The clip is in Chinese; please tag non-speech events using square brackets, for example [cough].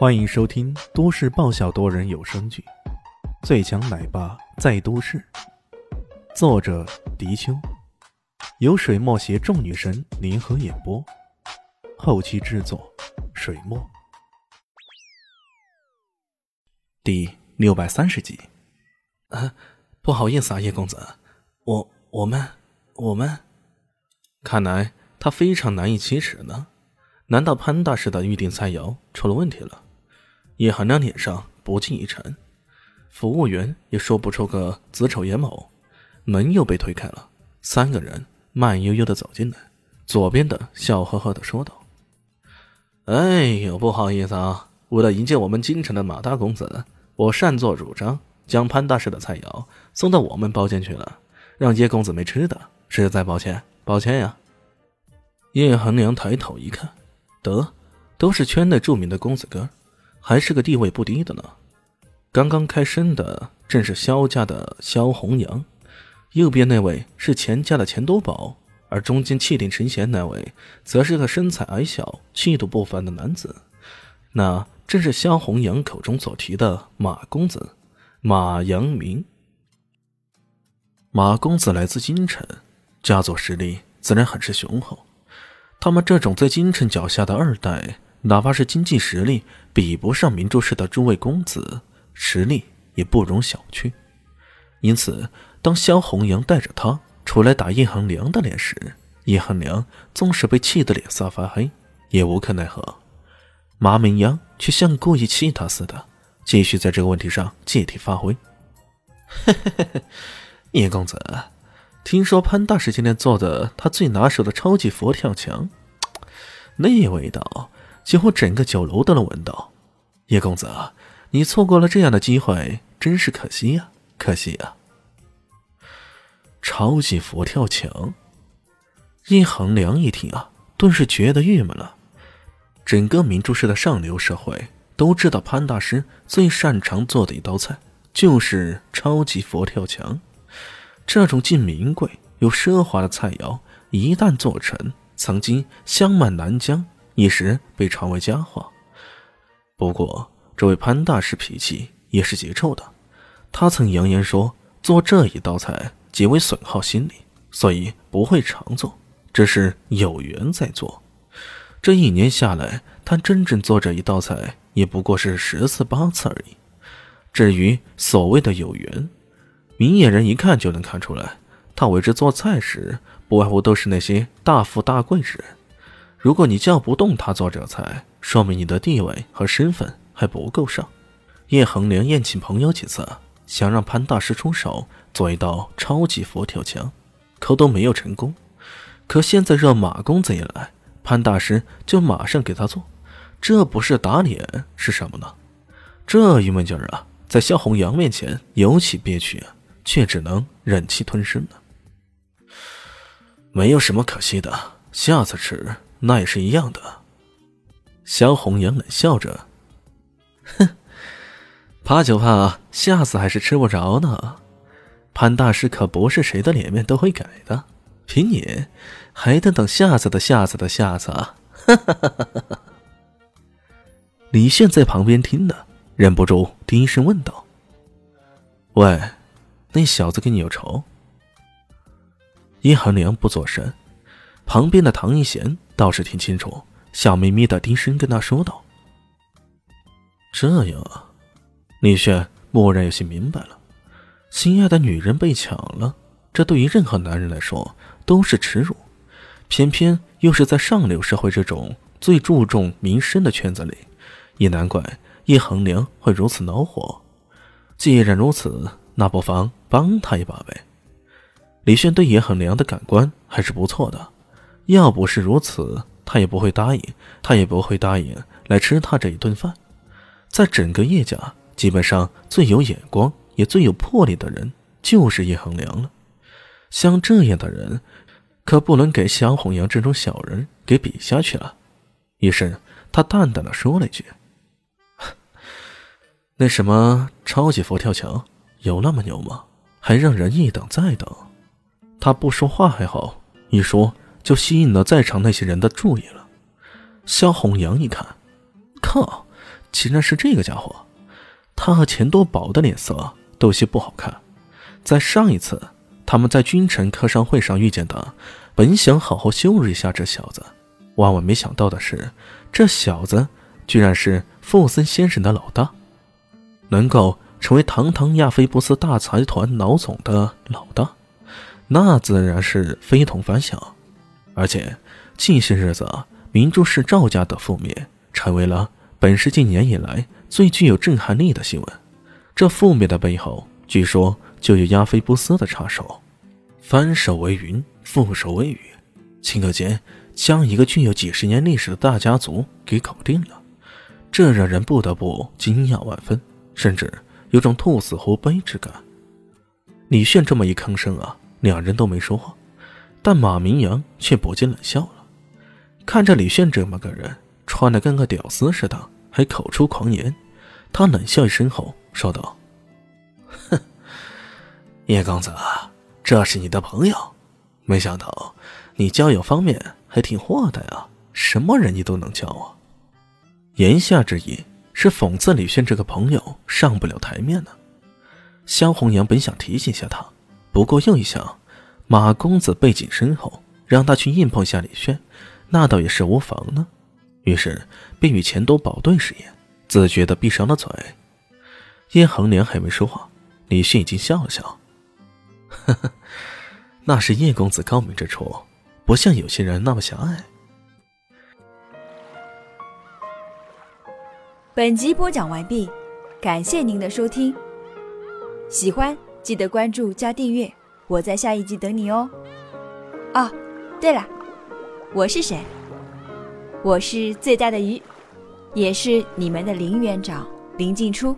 欢迎收听都市爆笑多人有声剧《最强奶爸在都市》，作者：迪秋，由水墨携众女神联合演播，后期制作：水墨。第六百三十集。啊，不好意思啊，叶公子，我我们我们，看来他非常难以启齿呢。难道潘大师的预定菜肴出了问题了？叶寒良脸上不禁一沉，服务员也说不出个子丑寅卯。门又被推开了，三个人慢悠悠的走进来。左边的笑呵呵的说道：“哎呦，不好意思啊，为了迎接我们京城的马大公子，我擅作主张将潘大师的菜肴送到我们包间去了，让叶公子没吃的，实在抱歉，抱歉呀。”叶寒良抬头一看。得，都是圈内著名的公子哥，还是个地位不低的呢。刚刚开身的正是萧家的萧红阳，右边那位是钱家的钱多宝，而中间气定神闲那位，则是个身材矮小、气度不凡的男子。那正是萧红阳口中所提的马公子马阳明。马公子来自京城，家族实力自然很是雄厚。他们这种在京城脚下的二代，哪怕是经济实力比不上明珠市的诸位公子，实力也不容小觑。因此，当萧红阳带着他出来打叶恒良的脸时，叶恒良纵使被气得脸色发黑，也无可奈何。马明阳却像故意气他似的，继续在这个问题上借题发挥。[laughs] 叶公子。听说潘大师今天做的他最拿手的超级佛跳墙，[tsk] 那味道几乎整个酒楼都能闻到。叶公子，你错过了这样的机会，真是可惜呀，可惜呀！超级佛跳墙，叶恒良一听啊，顿时觉得郁闷了。整个明珠市的上流社会都知道，潘大师最擅长做的一道菜就是超级佛跳墙。这种既名贵又奢华的菜肴，一旦做成，曾经香满南疆，一时被传为佳话。不过，这位潘大师脾气也是极臭的，他曾扬言说做这一道菜极为损耗心力，所以不会常做，只是有缘在做。这一年下来，他真正做这一道菜也不过是十次八次而已。至于所谓的有缘，明眼人一看就能看出来，他为之做菜时，不外乎都是那些大富大贵之人。如果你叫不动他做这菜，说明你的地位和身份还不够上。叶恒良宴请朋友几次，想让潘大师出手做一道超级佛跳墙，可都没有成功。可现在让马公子一来，潘大师就马上给他做，这不是打脸是什么呢？这郁闷劲儿啊，在萧红阳面前尤其憋屈！却只能忍气吞声了。没有什么可惜的，下次吃那也是一样的。萧红颜冷笑着，哼，怕就怕下次还是吃不着呢。潘大师可不是谁的脸面都会改的，凭你还得等下次的下次的下次啊！[laughs] 李炫在旁边听的，忍不住低声问道：“喂。”那小子跟你有仇？叶寒良不作声，旁边的唐一贤倒是听清楚，笑眯眯的低声跟他说道：“这样啊。”李炫蓦然有些明白了，心爱的女人被抢了，这对于任何男人来说都是耻辱，偏偏又是在上流社会这种最注重名声的圈子里，也难怪叶恒良会如此恼火。既然如此，那不妨。帮他一把呗。李炫对叶恒良的感官还是不错的，要不是如此，他也不会答应，他也不会答应来吃他这一顿饭。在整个叶家，基本上最有眼光也最有魄力的人就是叶恒良了。像这样的人，可不能给萧红阳这种小人给比下去了。于是他淡淡的说了一句：“ [laughs] 那什么超级佛跳墙，有那么牛吗？”还让人一等再等，他不说话还好，一说就吸引了在场那些人的注意了。萧红阳一看，靠，竟然是这个家伙。他和钱多宝的脸色都有些不好看。在上一次他们在君臣客商会上遇见的，本想好好羞辱一下这小子，万万没想到的是，这小子居然是富森先生的老大，能够成为堂堂亚非布斯大财团老总的老大，那自然是非同凡响。而且近些日子，明珠市赵家的覆灭成为了本世纪年以来最具有震撼力的新闻。这覆灭的背后，据说就有亚非布斯的插手。翻手为云，覆手为雨，顷刻间将一个具有几十年历史的大家族给搞定了，这让人不得不惊讶万分，甚至有种兔死狐悲之感。李炫这么一吭声啊，两人都没说话。但马明阳却不禁冷笑了，看着李炫这么个人，穿的跟个屌丝似的，还口出狂言，他冷笑一声后说道：“哼，叶公子，这是你的朋友，没想到你交友方面还挺豁达呀，什么人你都能交啊。”言下之意是讽刺李炫这个朋友上不了台面呢。萧红阳本想提醒一下他，不过又一想。马公子背景深厚，让他去硬碰下李轩，那倒也是无妨呢。于是便与钱多宝对视一眼，自觉的闭上了嘴。叶恒良还没说话，李轩已经笑了笑：“呵呵，那是叶公子高明之处，不像有些人那么狭隘。”本集播讲完毕，感谢您的收听。喜欢记得关注加订阅。我在下一集等你哦。哦，对了，我是谁？我是最大的鱼，也是你们的林园长林静初。